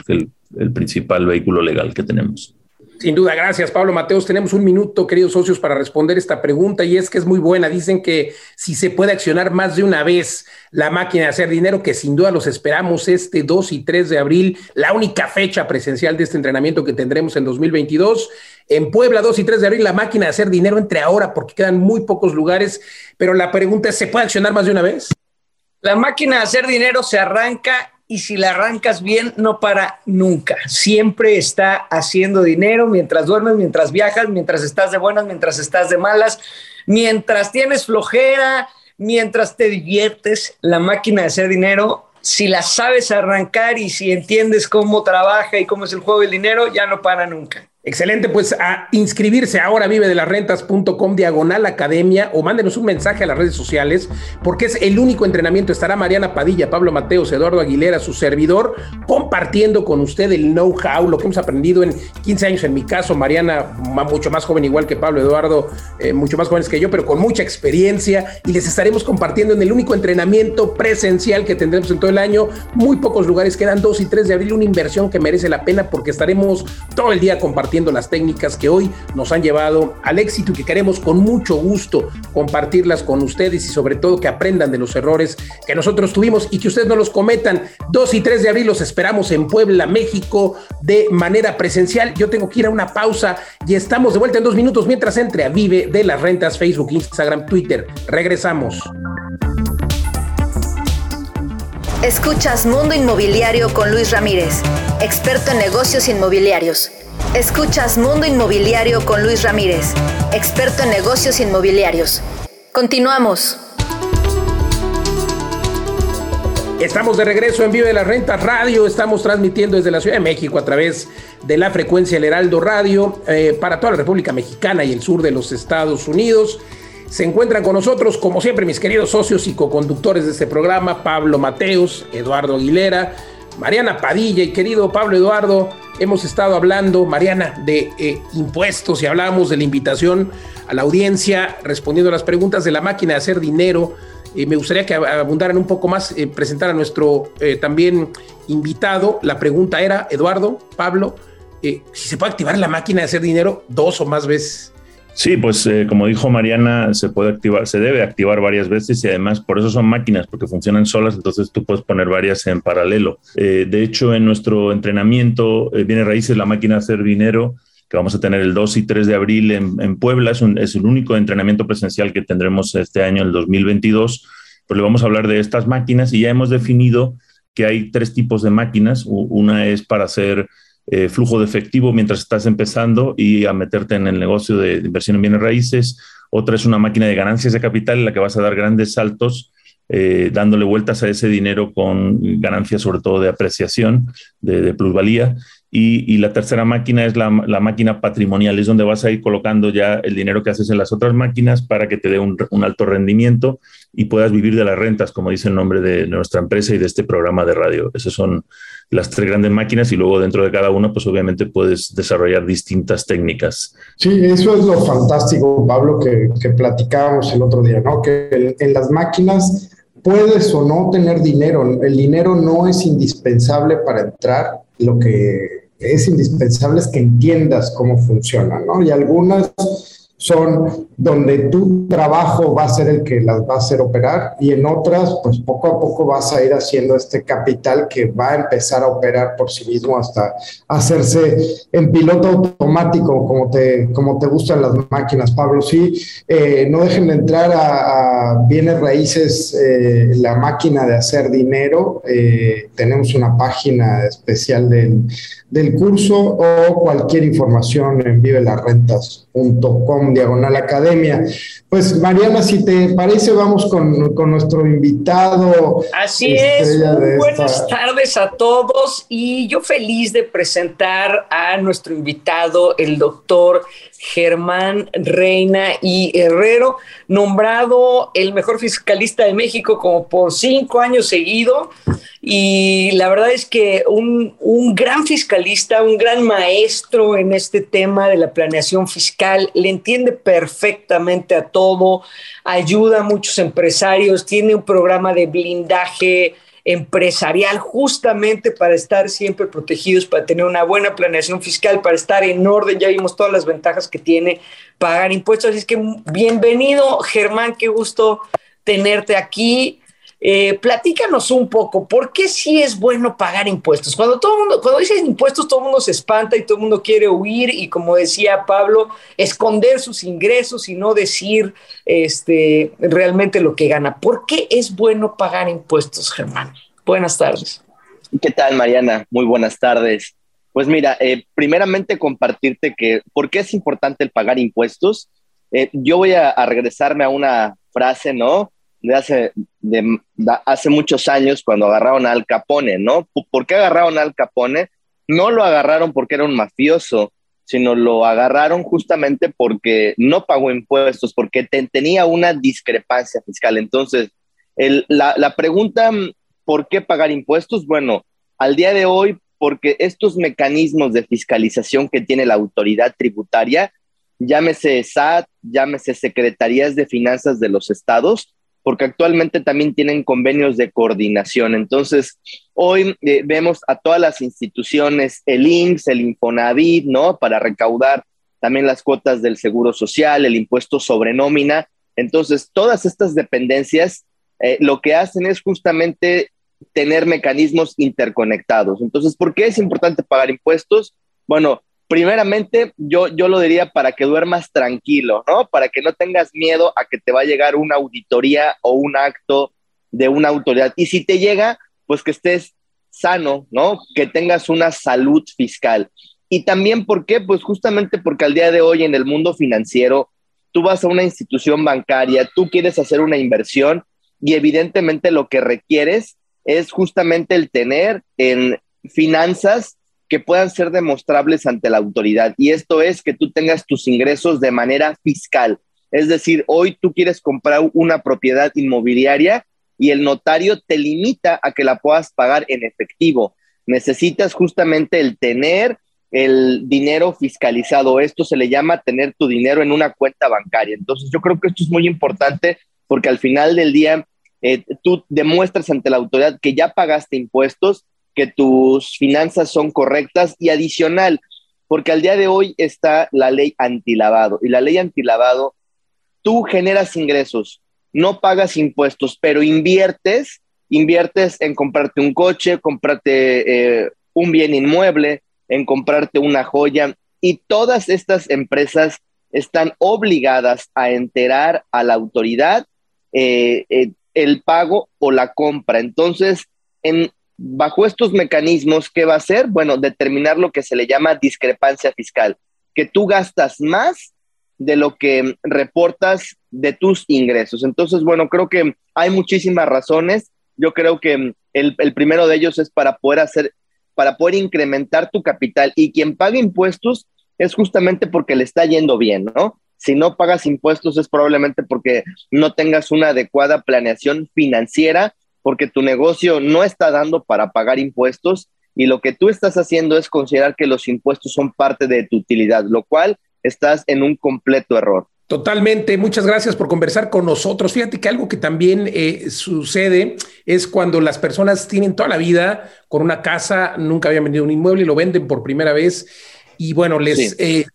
Speaker 5: el principal vehículo legal que tenemos.
Speaker 2: Sin duda, gracias Pablo Mateos. Tenemos un minuto, queridos socios, para responder esta pregunta y es que es muy buena. Dicen que si se puede accionar más de una vez la máquina de hacer dinero, que sin duda los esperamos este 2 y 3 de abril, la única fecha presencial de este entrenamiento que tendremos en 2022. En Puebla, 2 y 3 de abril, la máquina de hacer dinero entre ahora porque quedan muy pocos lugares, pero la pregunta es, ¿se puede accionar más de una vez?
Speaker 3: La máquina de hacer dinero se arranca y si la arrancas bien, no para nunca. Siempre está haciendo dinero mientras duermes, mientras viajas, mientras estás de buenas, mientras estás de malas, mientras tienes flojera, mientras te diviertes. La máquina de hacer dinero, si la sabes arrancar y si entiendes cómo trabaja y cómo es el juego del dinero, ya no para nunca.
Speaker 2: Excelente, pues a inscribirse ahora vive de las rentas.com diagonal academia o mándenos un mensaje a las redes sociales porque es el único entrenamiento. Estará Mariana Padilla, Pablo Mateos, Eduardo Aguilera, su servidor, compartiendo con usted el know-how, lo que hemos aprendido en 15 años. En mi caso, Mariana, mucho más joven, igual que Pablo, Eduardo, eh, mucho más jóvenes que yo, pero con mucha experiencia. Y les estaremos compartiendo en el único entrenamiento presencial que tendremos en todo el año. Muy pocos lugares, quedan 2 y 3 de abril, una inversión que merece la pena porque estaremos todo el día compartiendo las técnicas que hoy nos han llevado al éxito y que queremos con mucho gusto compartirlas con ustedes y sobre todo que aprendan de los errores que nosotros tuvimos y que ustedes no los cometan. 2 y 3 de abril los esperamos en Puebla, México, de manera presencial. Yo tengo que ir a una pausa y estamos de vuelta en dos minutos mientras entre a Vive de las Rentas, Facebook, Instagram, Twitter. Regresamos.
Speaker 1: Escuchas Mundo Inmobiliario con Luis Ramírez, experto en negocios inmobiliarios. Escuchas Mundo Inmobiliario con Luis Ramírez, experto en negocios inmobiliarios. Continuamos.
Speaker 2: Estamos de regreso en Vive de las Rentas Radio. Estamos transmitiendo desde la Ciudad de México a través de la frecuencia El Heraldo Radio eh, para toda la República Mexicana y el sur de los Estados Unidos. Se encuentran con nosotros, como siempre, mis queridos socios y co-conductores de este programa, Pablo Mateos, Eduardo Aguilera, Mariana Padilla y querido Pablo Eduardo hemos estado hablando, Mariana, de eh, impuestos y hablábamos de la invitación a la audiencia respondiendo a las preguntas de la máquina de hacer dinero. Eh, me gustaría que abundaran un poco más, eh, presentar a nuestro también invitado. La pregunta era, Eduardo, Pablo, si se puede activar la máquina de hacer dinero dos o más veces.
Speaker 5: Sí, pues eh, como dijo Mariana, se puede activar, se debe activar varias veces y además por eso son máquinas, porque funcionan solas, entonces tú puedes poner varias en paralelo. Eh, de hecho, en nuestro entrenamiento eh, viene raíces la máquina hacer dinero, que vamos a tener el 2 y 3 de abril en, Puebla, es, es, el único entrenamiento presencial que tendremos este año, el 2022. Pues le vamos a hablar de estas máquinas y ya hemos definido que hay tres tipos de máquinas. Una es para hacer eh, flujo de efectivo mientras estás empezando y a meterte en el negocio de, inversión en bienes raíces. Otra es una máquina de ganancias de capital en la que vas a dar grandes saltos eh, dándole vueltas a ese dinero con ganancias sobre todo de apreciación, de, plusvalía. Y, la tercera máquina es la, máquina patrimonial, es donde vas a ir colocando ya el dinero que haces en las otras máquinas para que te dé un, un alto rendimiento y puedas vivir de las rentas, como dice el nombre de nuestra empresa y de este programa de radio. Esas son las tres grandes máquinas y luego dentro de cada una, pues obviamente puedes desarrollar distintas técnicas.
Speaker 4: Sí, eso es lo fantástico, Pablo, que, que platicábamos el otro día, ¿no? Que en, las máquinas puedes o no tener dinero. El dinero no es indispensable para entrar. Lo que es indispensable que entiendas cómo funciona, ¿no? Y algunas son donde tu trabajo va a ser el que las va a hacer operar y en otras, pues poco a poco vas a ir haciendo este capital que va a empezar a operar por sí mismo hasta hacerse en piloto automático, como te, como te gustan las máquinas, Pablo. Sí, eh, no dejen de entrar a, bienes raíces, eh, la máquina de hacer dinero. Eh, tenemos una página especial del, del curso o cualquier información en vivelarrentas.com diagonal academia. Pues Mariana, si te parece, vamos con, con nuestro invitado.
Speaker 3: Así es, buenas tardes a todos y yo feliz de presentar a nuestro invitado, el doctor Germán Reina y Herrero, nombrado el mejor fiscalista de México como por cinco años seguido. Y la verdad es que un, un, gran fiscalista, un gran maestro en este tema de la planeación fiscal, le entiende perfectamente a todo, ayuda a muchos empresarios, tiene un programa de blindaje empresarial justamente para estar siempre protegidos, para tener una buena planeación fiscal, para estar en orden. Ya vimos todas las ventajas que tiene pagar impuestos. Así es que bienvenido, Germán, qué gusto tenerte aquí. Eh, platícanos un poco, ¿por qué sí es bueno pagar impuestos? Cuando todo mundo, cuando dices impuestos, todo el mundo se espanta y todo el mundo quiere huir y como decía Pablo, esconder sus ingresos y no decir este, realmente lo que gana. ¿Por qué es bueno pagar impuestos, Germán? Buenas tardes.
Speaker 6: ¿Qué tal, Mariana? Muy buenas tardes. Pues mira, eh, primeramente compartirte que, ¿por qué es importante el pagar impuestos? Eh, yo voy a regresarme a una frase, ¿no? De hace, de, hace muchos años cuando agarraron a Al Capone, ¿no? ¿Por qué agarraron a Al Capone? No lo agarraron porque era un mafioso, sino lo agarraron justamente porque no pagó impuestos, porque tenía una discrepancia fiscal. Entonces, la, la pregunta, ¿por qué pagar impuestos? Bueno, al día de hoy, porque estos mecanismos de fiscalización que tiene la autoridad tributaria, llámese SAT, llámese Secretarías de Finanzas de los estados, porque actualmente también tienen convenios de coordinación. Entonces, hoy eh, vemos a todas las instituciones, el IMSS, el Infonavit, ¿no? Para recaudar también las cuotas del Seguro Social, el impuesto sobre nómina. Entonces, todas estas dependencias eh, lo que hacen es justamente tener mecanismos interconectados. Entonces, ¿por qué es importante pagar impuestos? Bueno, primeramente, yo, yo lo diría para que duermas tranquilo, ¿no? Para que no tengas miedo a que te va a llegar una auditoría o un acto de una autoridad. Y si te llega, pues que estés sano, ¿no? Que tengas una salud fiscal. Y también, ¿por qué? Pues justamente porque al día de hoy en el mundo financiero, tú vas a una institución bancaria, tú quieres hacer una inversión y evidentemente lo que requieres es justamente el tener en finanzas que puedan ser demostrables ante la autoridad. Y esto es que tú tengas tus ingresos de manera fiscal. Es decir, hoy tú quieres comprar una propiedad inmobiliaria y el notario te limita a que la puedas pagar en efectivo. Necesitas justamente el tener el dinero fiscalizado. Esto se le llama tener tu dinero en una cuenta bancaria. Entonces yo creo que esto es muy importante porque al final del día eh, tú demuestras ante la autoridad que ya pagaste impuestos que tus finanzas son correctas y adicional, porque al día de hoy está la ley antilavado y la ley antilavado, tú generas ingresos, no pagas impuestos, pero inviertes, inviertes en comprarte un coche, comprarte eh, un bien inmueble, en comprarte una joya y todas estas empresas están obligadas a enterar a la autoridad eh, eh, el pago o la compra. Entonces, en, bajo estos mecanismos, ¿qué va a hacer? Bueno, determinar lo que se le llama discrepancia fiscal, que tú gastas más de lo que reportas de tus ingresos. Entonces, bueno, creo que hay muchísimas razones. Yo creo que el, el primero de ellos es para poder hacer, para poder incrementar tu capital y quien paga impuestos es justamente porque le está yendo bien, ¿no? Si no pagas impuestos es probablemente porque no tengas una adecuada planeación financiera porque tu negocio no está dando para pagar impuestos y lo que tú estás haciendo es considerar que los impuestos son parte de tu utilidad, lo cual estás en un completo error.
Speaker 2: Totalmente, muchas gracias por conversar con nosotros. Fíjate que algo que también eh, sucede es cuando las personas tienen toda la vida con una casa, nunca habían vendido un inmueble y lo venden por primera vez y bueno, les eh,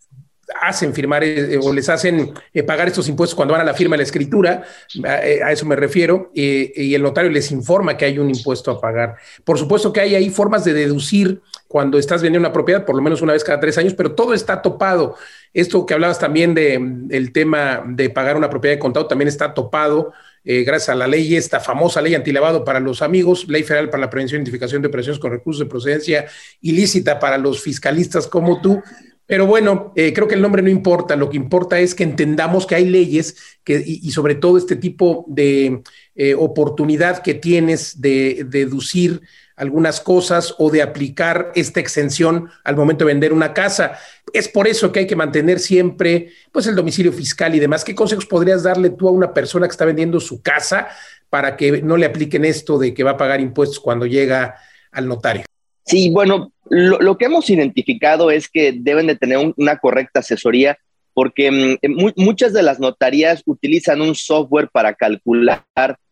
Speaker 2: hacen firmar eh, o les hacen eh, pagar estos impuestos cuando van a la firma de la escritura, a, eh, eso me refiero, y el notario les informa que hay un impuesto a pagar. Por supuesto que hay ahí formas de deducir cuando estás vendiendo una propiedad, por lo menos una vez cada tres años, pero todo está topado. Esto que hablabas también del tema de pagar una propiedad de contado también está topado. gracias a la ley, esta famosa ley antilavado para los amigos, ley federal para la prevención e identificación de operaciones con recursos de procedencia ilícita para los fiscalistas como tú, pero bueno, eh, creo que el nombre no importa, lo que importa es que entendamos que hay leyes y, sobre todo este tipo de eh, oportunidad que tienes de, deducir algunas cosas o de aplicar esta exención al momento de vender una casa. Es por eso que hay que mantener siempre pues el domicilio fiscal y demás. ¿Qué consejos podrías darle tú a una persona que está vendiendo su casa para que no le apliquen esto de que va a pagar impuestos cuando llega al notario?
Speaker 6: Sí, bueno, lo, que hemos identificado es que deben de tener una correcta asesoría porque mm, muchas de las notarías utilizan un software para calcular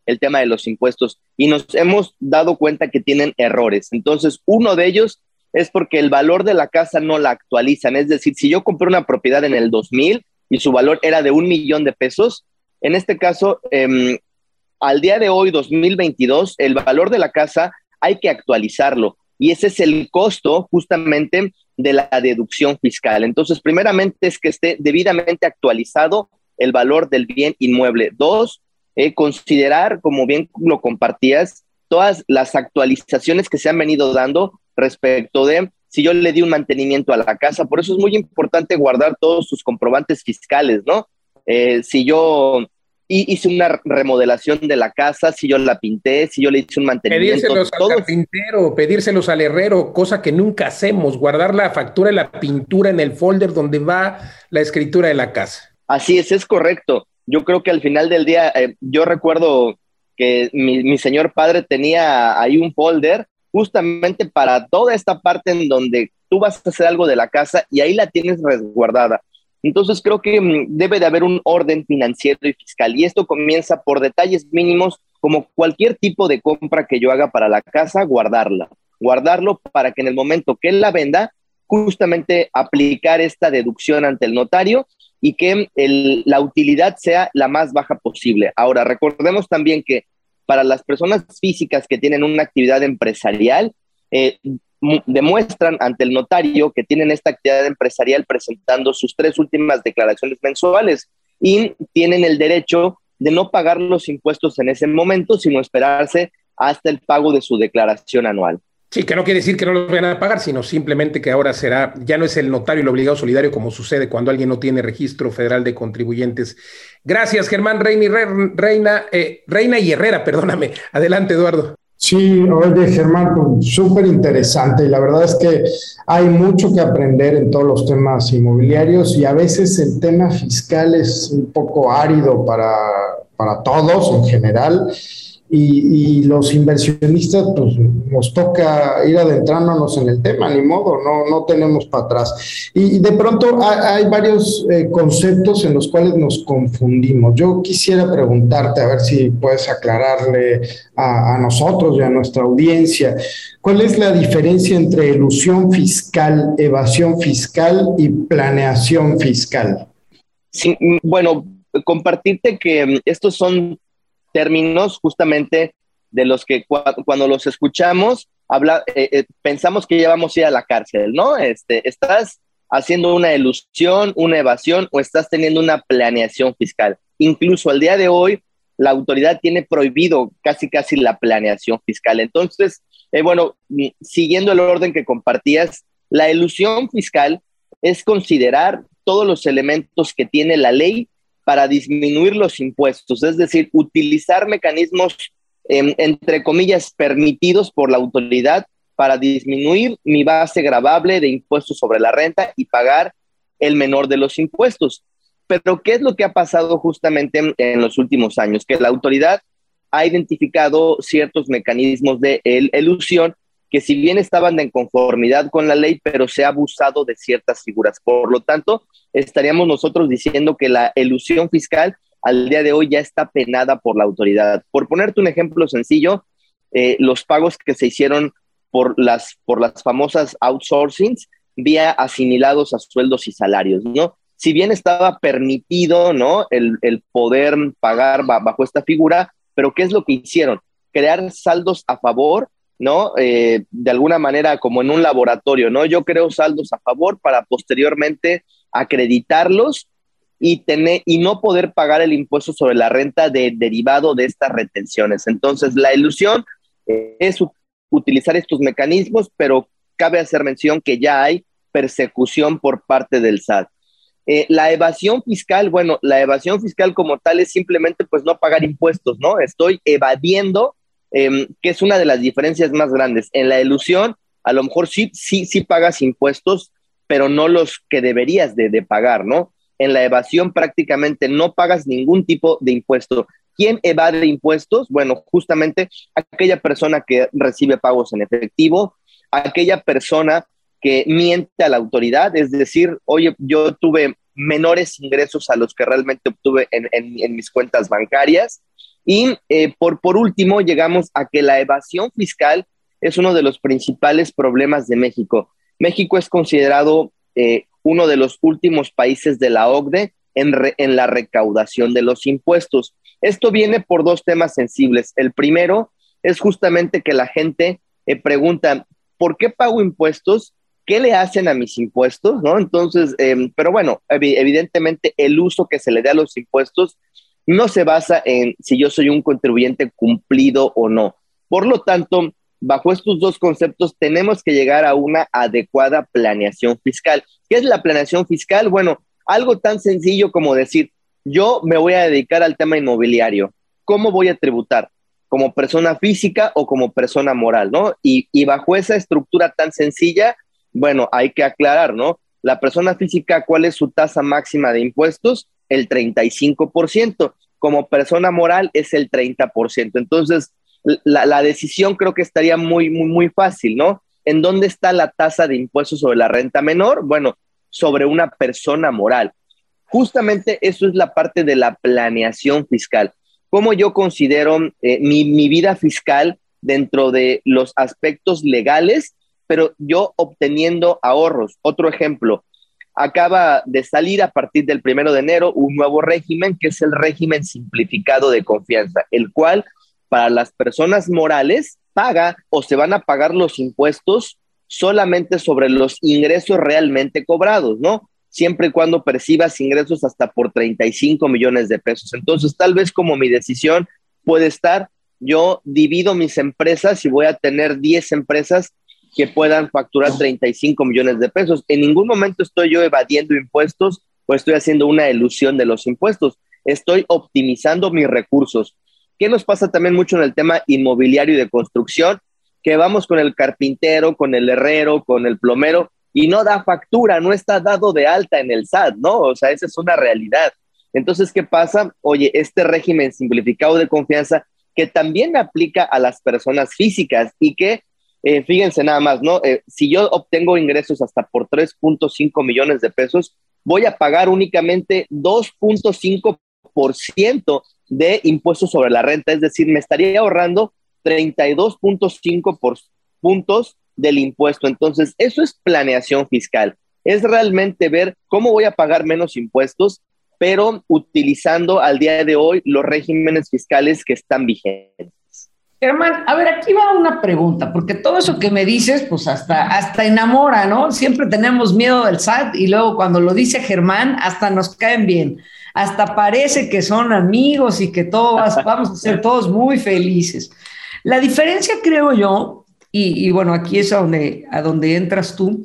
Speaker 6: el tema de los impuestos y nos hemos dado cuenta que tienen errores. Entonces, uno de ellos es porque el valor de la casa no la actualizan. Es decir, si yo compré una propiedad en el 2000 y su valor era de un millón de pesos, en este caso, em, al día de hoy, 2022, el valor de la casa hay que actualizarlo y ese es el costo justamente de la deducción fiscal. Entonces, primeramente es que esté debidamente actualizado el valor del bien inmueble. Dos, eh, considerar, como bien lo compartías, todas las actualizaciones que se han venido dando respecto de si yo le di un mantenimiento a la casa. Por eso es muy importante guardar todos sus comprobantes fiscales, ¿no? Eh, si yo hice una remodelación de la casa, si yo la pinté, si yo le hice un mantenimiento.
Speaker 2: Pedírselos al carpintero, pedírselos al herrero, cosa que nunca hacemos, guardar la factura de la pintura en el folder donde va la escritura de la casa.
Speaker 6: Así es, es correcto. Yo creo que al final del día, eh, yo recuerdo que mi, mi señor padre tenía ahí un folder justamente para toda esta parte en donde tú vas a hacer algo de la casa y ahí la tienes resguardada. Entonces creo que mm, debe de haber un orden financiero y fiscal y esto comienza por detalles mínimos como cualquier tipo de compra que yo haga para la casa, guardarla, guardarlo para que en el momento que la venda, justamente aplicar esta deducción ante el notario y que la utilidad sea la más baja posible. Ahora, recordemos también que para las personas físicas que tienen una actividad empresarial, eh, demuestran ante el notario que tienen esta actividad empresarial presentando sus tres últimas declaraciones mensuales y tienen el derecho de no pagar los impuestos en ese momento, sino esperarse hasta el pago de su declaración anual.
Speaker 2: Sí, que no quiere decir que no los vayan a pagar, sino simplemente que ahora será, ya no es el notario el obligado solidario como sucede cuando alguien no tiene registro federal de contribuyentes. Gracias, Germán Reina Reina, eh, Reina y Herrera, perdóname. Adelante, Eduardo.
Speaker 4: Sí, oye Germán, pues, súper interesante y la verdad es que hay mucho que aprender en todos los temas inmobiliarios y a veces el tema fiscal es un poco árido para, para todos en general y, los inversionistas, pues nos toca ir adentrándonos en el tema, ni modo, no, no tenemos para atrás. Y, de pronto hay, varios eh, conceptos en los cuales nos confundimos. Yo quisiera preguntarte, a ver si puedes aclararle a, a nosotros y a nuestra audiencia, ¿cuál es la diferencia entre ilusión fiscal, evasión fiscal y planeación fiscal?
Speaker 6: Sí, bueno, compartirte que estos son términos justamente de los que cuando los escuchamos, habla, eh, eh, pensamos que ya vamos a ir a la cárcel, ¿no? Este, estás haciendo una ilusión, una evasión o estás teniendo una planeación fiscal. Incluso al día de hoy, la autoridad tiene prohibido casi casi la planeación fiscal. Entonces, eh, bueno, siguiendo el orden que compartías, la ilusión fiscal es considerar todos los elementos que tiene la ley para disminuir los impuestos, es decir, utilizar mecanismos, em, entre comillas, permitidos por la autoridad para disminuir mi base gravable de impuestos sobre la renta y pagar el menor de los impuestos. Pero, ¿qué es lo que ha pasado justamente en, los últimos años? Que la autoridad ha identificado ciertos mecanismos de elusión que si bien estaban en conformidad con la ley, pero se ha abusado de ciertas figuras. Por lo tanto, estaríamos nosotros diciendo que la elusión fiscal al día de hoy ya está penada por la autoridad. Por ponerte un ejemplo sencillo, eh, los pagos que se hicieron por las, por las famosas outsourcings vía asimilados a sueldos y salarios, ¿no? Si bien estaba permitido, ¿no? El, el poder pagar bajo esta figura, pero ¿qué es lo que hicieron? Crear saldos a favor ¿no? Eh, de alguna manera como en un laboratorio, ¿no? Yo creo saldos a favor para posteriormente acreditarlos y, tener, y no poder pagar el impuesto sobre la renta de, derivado de estas retenciones. Entonces, la ilusión eh, es utilizar estos mecanismos, pero cabe hacer mención que ya hay persecución por parte del SAT. Eh, la evasión fiscal, bueno, la evasión fiscal como tal es simplemente pues no pagar impuestos, ¿no? Estoy evadiendo Em, que es una de las diferencias más grandes. En la ilusión, a lo mejor sí, sí, sí pagas impuestos, pero no los que deberías de, de pagar, ¿no? En la evasión prácticamente no pagas ningún tipo de impuesto. ¿Quién evade impuestos? Bueno, justamente aquella persona que recibe pagos en efectivo, aquella persona que miente a la autoridad, es decir, oye, yo tuve menores ingresos a los que realmente obtuve en, en, en mis cuentas bancarias, y eh, por, por último, llegamos a que la evasión fiscal es uno de los principales problemas de México. México es considerado eh, uno de los últimos países de la OCDE en, en, la recaudación de los impuestos. Esto viene por dos temas sensibles. El primero es justamente que la gente eh, pregunta, ¿por qué pago impuestos? ¿Qué le hacen a mis impuestos? ¿No? Entonces, em, pero bueno, evidentemente el uso que se le da a los impuestos no se basa en si yo soy un contribuyente cumplido o no. Por lo tanto, bajo estos dos conceptos tenemos que llegar a una adecuada planeación fiscal. ¿Qué es la planeación fiscal? Bueno, algo tan sencillo como decir, yo me voy a dedicar al tema inmobiliario. ¿Cómo voy a tributar? ¿Como persona física o como persona moral, no? Y, y bajo esa estructura tan sencilla, bueno, hay que aclarar, ¿no? La persona física, ¿cuál es su tasa máxima de impuestos? El 35%. Como persona moral es el 30%. Entonces, la, decisión creo que estaría muy, muy, muy fácil, ¿no? ¿En dónde está la tasa de impuestos sobre la renta menor? Bueno, sobre una persona moral. Justamente eso es la parte de la planeación fiscal. ¿Cómo yo considero eh, mi, mi vida fiscal dentro de los aspectos legales, pero yo obteniendo ahorros? Otro ejemplo, acaba de salir a partir del primero de enero un nuevo régimen que es el régimen simplificado de confianza, el cual para las personas morales paga o se van a pagar los impuestos solamente sobre los ingresos realmente cobrados, ¿no? siempre y cuando percibas ingresos hasta por 35 millones de pesos. Entonces, tal vez como mi decisión puede estar, yo divido mis empresas y voy a tener 10 empresas que puedan facturar 35 millones de pesos. En ningún momento estoy yo evadiendo impuestos o estoy haciendo una ilusión de los impuestos. Estoy optimizando mis recursos. ¿Qué nos pasa también mucho en el tema inmobiliario y de construcción? Que vamos con el carpintero, con el herrero, con el plomero y no da factura, no está dado de alta en el SAT, ¿no? O sea, esa es una realidad. Entonces, ¿qué pasa? Oye, este régimen simplificado de confianza que también aplica a las personas físicas y que, eh, fíjense nada más, ¿no? Eh, si yo obtengo ingresos hasta por 3.5 millones de pesos, voy a pagar únicamente 2.5% de impuestos sobre la renta, es decir, me estaría ahorrando 32.5 puntos del impuesto. Entonces, eso es planeación fiscal. Es realmente ver cómo voy a pagar menos impuestos, pero utilizando al día de hoy los regímenes fiscales que están vigentes.
Speaker 3: Germán, a ver, aquí va una pregunta, porque todo eso que me dices, pues hasta, hasta enamora, ¿no? Siempre tenemos miedo del SAT y luego cuando lo dice Germán, hasta nos caen bien. Hasta parece que son amigos y que todos [LAUGHS] vamos a ser todos muy felices. La diferencia, creo yo, y, bueno, aquí es a donde, a donde entras tú,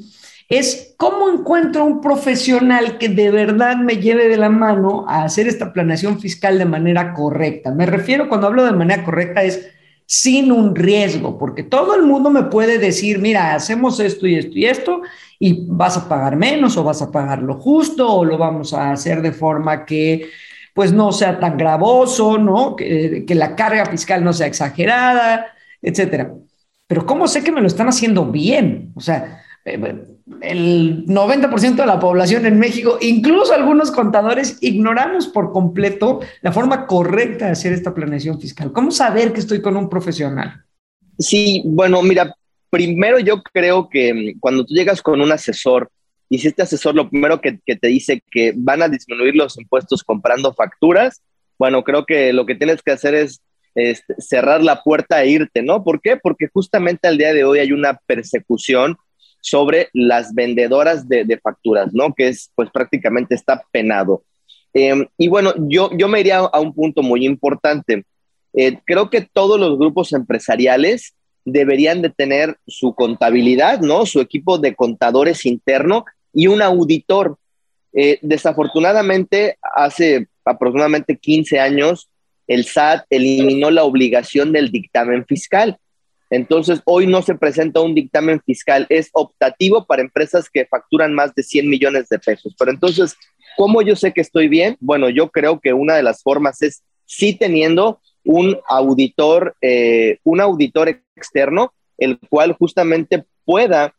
Speaker 3: es cómo encuentro un profesional que de verdad me lleve de la mano a hacer esta planeación fiscal de manera correcta. Me refiero cuando hablo de manera correcta es sin un riesgo, porque todo el mundo me puede decir, mira, hacemos esto y esto y esto, y vas a pagar menos o vas a pagar lo justo o lo vamos a hacer de forma que pues no sea tan gravoso, ¿no? Que, que la carga fiscal no sea exagerada, etcétera pero ¿cómo sé que me lo están haciendo bien? O sea, eh, el 90% de la población en México, incluso algunos contadores, ignoramos por completo la forma correcta de hacer esta planeación fiscal. ¿Cómo saber que estoy con un profesional?
Speaker 6: Sí, bueno, mira, primero yo creo que mm, cuando tú llegas con un asesor y si este asesor lo primero que, te dice que van a disminuir los impuestos comprando facturas, bueno, creo que lo que tienes que hacer es este, cerrar la puerta e irte, ¿no? ¿Por qué? Porque justamente al día de hoy hay una persecución sobre las vendedoras de, facturas, ¿no? Que es, pues prácticamente está penado. Em, y bueno, yo, yo me iría a un punto muy importante. Eh, creo que todos los grupos empresariales deberían de tener su contabilidad, ¿no? Su equipo de contadores interno y un auditor. Eh, desafortunadamente, hace aproximadamente 15 años, el SAT eliminó la obligación del dictamen fiscal. Entonces, hoy no se presenta un dictamen fiscal, es optativo para empresas que facturan más de 100 millones de pesos. Pero entonces, ¿cómo yo sé que estoy bien? Bueno, yo creo que una de las formas es sí teniendo un auditor, eh, un auditor externo, el cual justamente pueda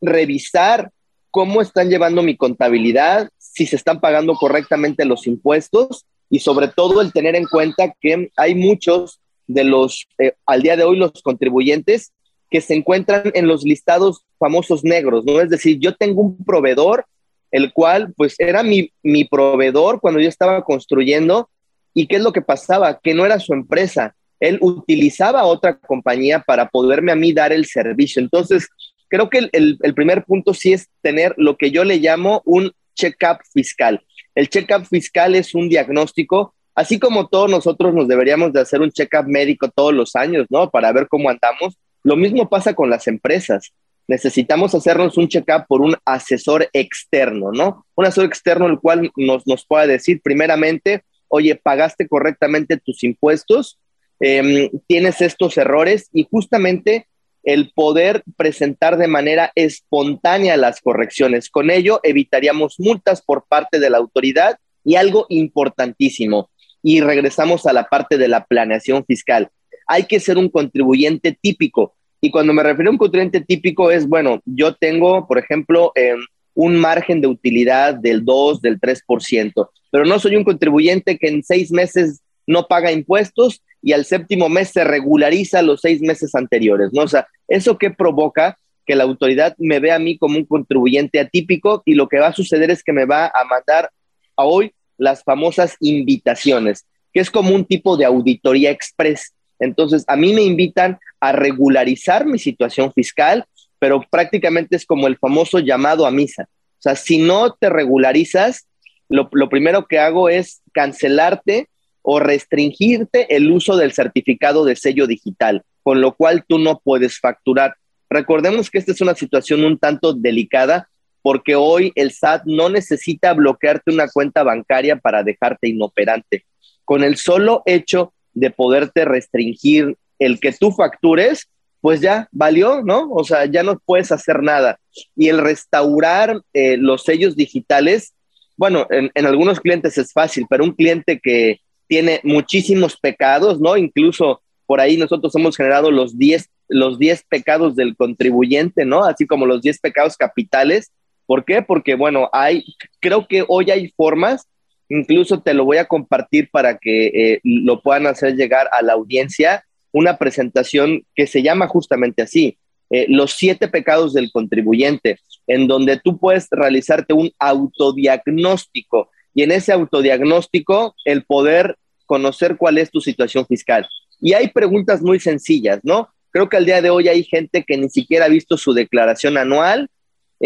Speaker 6: revisar cómo están llevando mi contabilidad, si se están pagando correctamente los impuestos y sobre todo el tener en cuenta que hay muchos de los, eh, al día de hoy, los contribuyentes que se encuentran en los listados famosos negros, ¿no? Es decir, yo tengo un proveedor, el cual pues era mi, mi proveedor cuando yo estaba construyendo y qué es lo que pasaba, que no era su empresa, él utilizaba otra compañía para poderme a mí dar el servicio. Entonces, creo que el, el primer punto sí es tener lo que yo le llamo un check-up fiscal. El check-up fiscal es un diagnóstico, así como todos nosotros nos deberíamos de hacer un check-up médico todos los años, ¿no? Para ver cómo andamos. Lo mismo pasa con las empresas. necesitamos hacernos un check-up por un asesor externo, ¿no? Un asesor externo el cual nos, nos pueda decir primeramente, oye, pagaste correctamente tus impuestos, em, tienes estos errores y justamente el poder presentar de manera espontánea las correcciones. Con ello evitaríamos multas por parte de la autoridad y algo importantísimo, y regresamos a la parte de la planeación fiscal. Hay que ser un contribuyente típico. Y cuando me refiero a un contribuyente típico es, bueno, yo tengo, por ejemplo, em, un margen de utilidad del 2, del 3%, pero no soy un contribuyente que en seis meses no paga impuestos y al séptimo mes se regulariza los seis meses anteriores, ¿no? O sea, ¿eso qué provoca? Que la autoridad me vea a mí como un contribuyente atípico y lo que va a suceder es que me va a mandar a hoy las famosas invitaciones, que es como un tipo de auditoría express. Entonces, a mí me invitan a regularizar mi situación fiscal, pero prácticamente es como el famoso llamado a misa. O sea, si no te regularizas, lo, lo primero que hago es cancelarte o restringirte el uso del certificado de sello digital, con lo cual tú no puedes facturar. Recordemos que esta es una situación un tanto delicada porque hoy el SAT no necesita bloquearte una cuenta bancaria para dejarte inoperante. Con el solo hecho de poderte restringir el que tú factures, pues ya valió, ¿no? O sea, ya no puedes hacer nada. Y el restaurar eh, los sellos digitales, bueno, en, en, algunos clientes es fácil, pero un cliente que tiene muchísimos pecados, ¿no? Incluso por ahí nosotros hemos generado los 10 los 10 pecados del contribuyente, ¿no? Así como los 10 pecados capitales. ¿Por qué? Porque, bueno, hay, creo que hoy hay formas, incluso te lo voy a compartir para que eh, lo puedan hacer llegar a la audiencia, una presentación que se llama justamente así, eh, los siete pecados del contribuyente, en donde tú puedes realizarte un autodiagnóstico y en ese autodiagnóstico el poder conocer cuál es tu situación fiscal. Y hay preguntas muy sencillas, ¿no? Creo que al día de hoy hay gente que ni siquiera ha visto su declaración anual,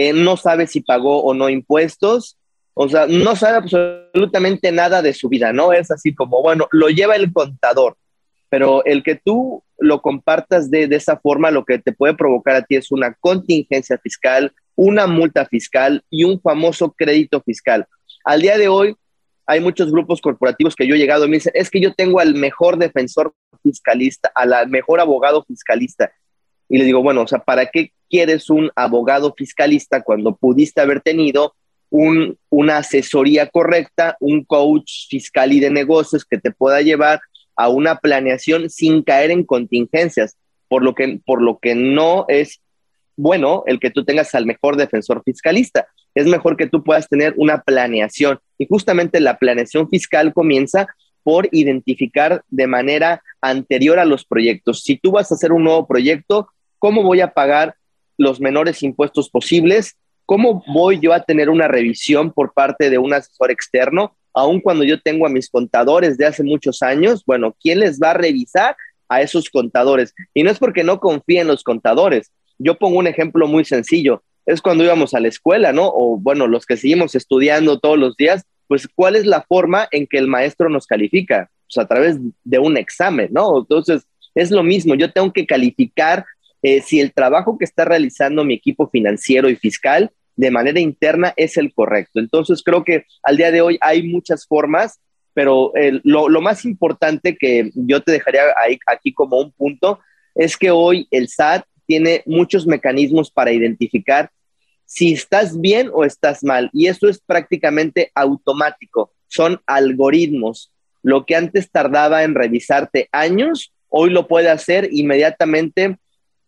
Speaker 6: eh, no sabe si pagó o no impuestos, o sea, no sabe absolutamente nada de su vida, ¿no? Es así como, bueno, lo lleva el contador, pero el que tú lo compartas de, de esa forma, lo que te puede provocar a ti es una contingencia fiscal, una multa fiscal y un famoso crédito fiscal. Al día de hoy, hay muchos grupos corporativos que yo he llegado y me dicen, es que yo tengo al mejor defensor fiscalista, al mejor abogado fiscalista. Y le digo, bueno, o sea, ¿para qué quieres un abogado fiscalista cuando pudiste haber tenido un, una asesoría correcta, un coach fiscal y de negocios que te pueda llevar a una planeación sin caer en contingencias? Por lo que, por lo que no es bueno el que tú tengas al mejor defensor fiscalista. Es mejor que tú puedas tener una planeación. Y justamente la planeación fiscal comienza por identificar de manera anterior a los proyectos. Si tú vas a hacer un nuevo proyecto, ¿cómo voy a pagar los menores impuestos posibles? ¿Cómo voy yo a tener una revisión por parte de un asesor externo? Aun cuando yo tengo a mis contadores de hace muchos años, bueno, ¿quién les va a revisar a esos contadores? Y no es porque no confíe en los contadores, yo pongo un ejemplo muy sencillo. Es cuando íbamos a la escuela, ¿no? O bueno, los que seguimos estudiando todos los días, pues cuál es la forma en que el maestro nos califica, pues a través de un examen, ¿no? Entonces, es lo mismo, yo tengo que calificar eh, si el trabajo que está realizando mi equipo financiero y fiscal de manera interna es el correcto. Entonces, creo que al día de hoy hay muchas formas, pero eh, lo, lo, más importante que yo te dejaría ahí, aquí como un punto es que hoy el SAT tiene muchos mecanismos para identificar si estás bien o estás mal. Y eso es prácticamente automático. Son algoritmos. Lo que antes tardaba en revisarte años, hoy lo puede hacer inmediatamente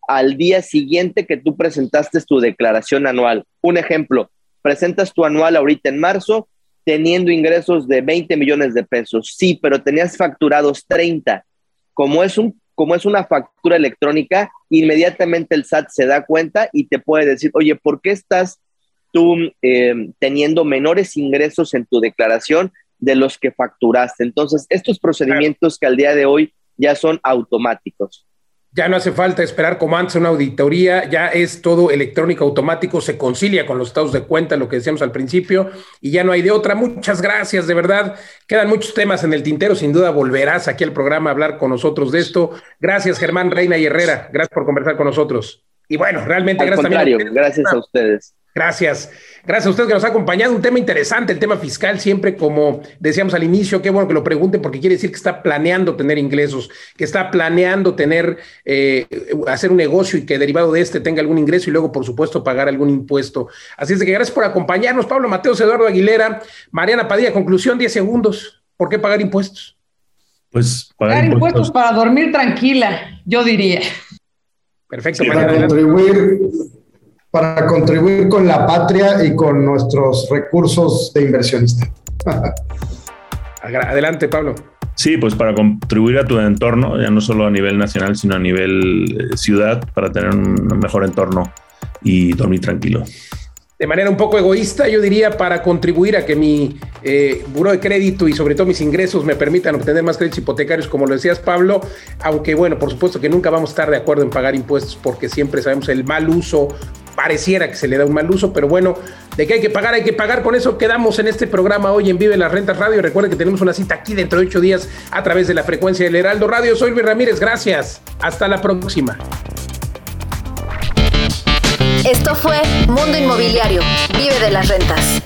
Speaker 6: al día siguiente que tú presentaste tu declaración anual. Un ejemplo, presentas tu anual ahorita en marzo teniendo ingresos de 20 millones de pesos. Sí, pero tenías facturados 30. Como es un como es una factura electrónica, inmediatamente el SAT se da cuenta y te puede decir, oye, ¿por qué estás tú eh, teniendo menores ingresos en tu declaración de los que facturaste? Entonces, estos procedimientos que al día de hoy ya son automáticos.
Speaker 2: Ya no hace falta esperar como antes una auditoría, ya es todo electrónico, automático, se concilia con los estados de cuenta, lo que decíamos al principio, y ya no hay de otra. Muchas gracias, de verdad. Quedan muchos temas en el tintero, sin duda volverás aquí al programa a hablar con nosotros de esto. Gracias, Germán Reina y Herrera. Gracias por conversar con nosotros. Y bueno, realmente
Speaker 6: Al
Speaker 2: gracias también.
Speaker 6: gracias a ustedes.
Speaker 2: Gracias. Gracias a usted que nos ha acompañado. Un tema interesante, el tema fiscal, siempre como decíamos al inicio, qué bueno que lo pregunten porque quiere decir que está planeando tener ingresos, que está planeando tener, eh, hacer un negocio y que derivado de este tenga algún ingreso y luego, por supuesto, pagar algún impuesto. Así es de que gracias por acompañarnos, Pablo Mateos, Eduardo Aguilera, Mariana Padilla. Conclusión, 10 segundos. ¿Por qué pagar impuestos?
Speaker 5: Pues
Speaker 7: pagar, impuestos. para dormir tranquila, yo diría.
Speaker 2: Perfecto,
Speaker 4: Sí,
Speaker 2: Mariana.
Speaker 4: para contribuir, para contribuir con la patria y con nuestros recursos de inversionista. [LAUGHS]
Speaker 2: Adelante, Pablo.
Speaker 5: Sí, pues para contribuir a tu entorno, ya no solo a nivel nacional, sino a nivel eh, ciudad, para tener un mejor entorno y dormir tranquilo.
Speaker 2: De manera un poco egoísta, yo diría, para contribuir a que mi eh, buro de crédito y sobre todo mis ingresos me permitan obtener más créditos hipotecarios, como lo decías, Pablo, aunque bueno, por supuesto que nunca vamos a estar de acuerdo en pagar impuestos porque siempre sabemos el mal uso, pareciera que se le da un mal uso, pero bueno, de que hay que pagar, hay que pagar. Con eso quedamos en este programa hoy en Vive las Rentas Radio. Recuerden que tenemos una cita aquí dentro de ocho días a través de la frecuencia del Heraldo Radio. Soy Luis Ramírez, gracias. Hasta la próxima.
Speaker 1: Esto fue Mundo Inmobiliario. Vive de las rentas.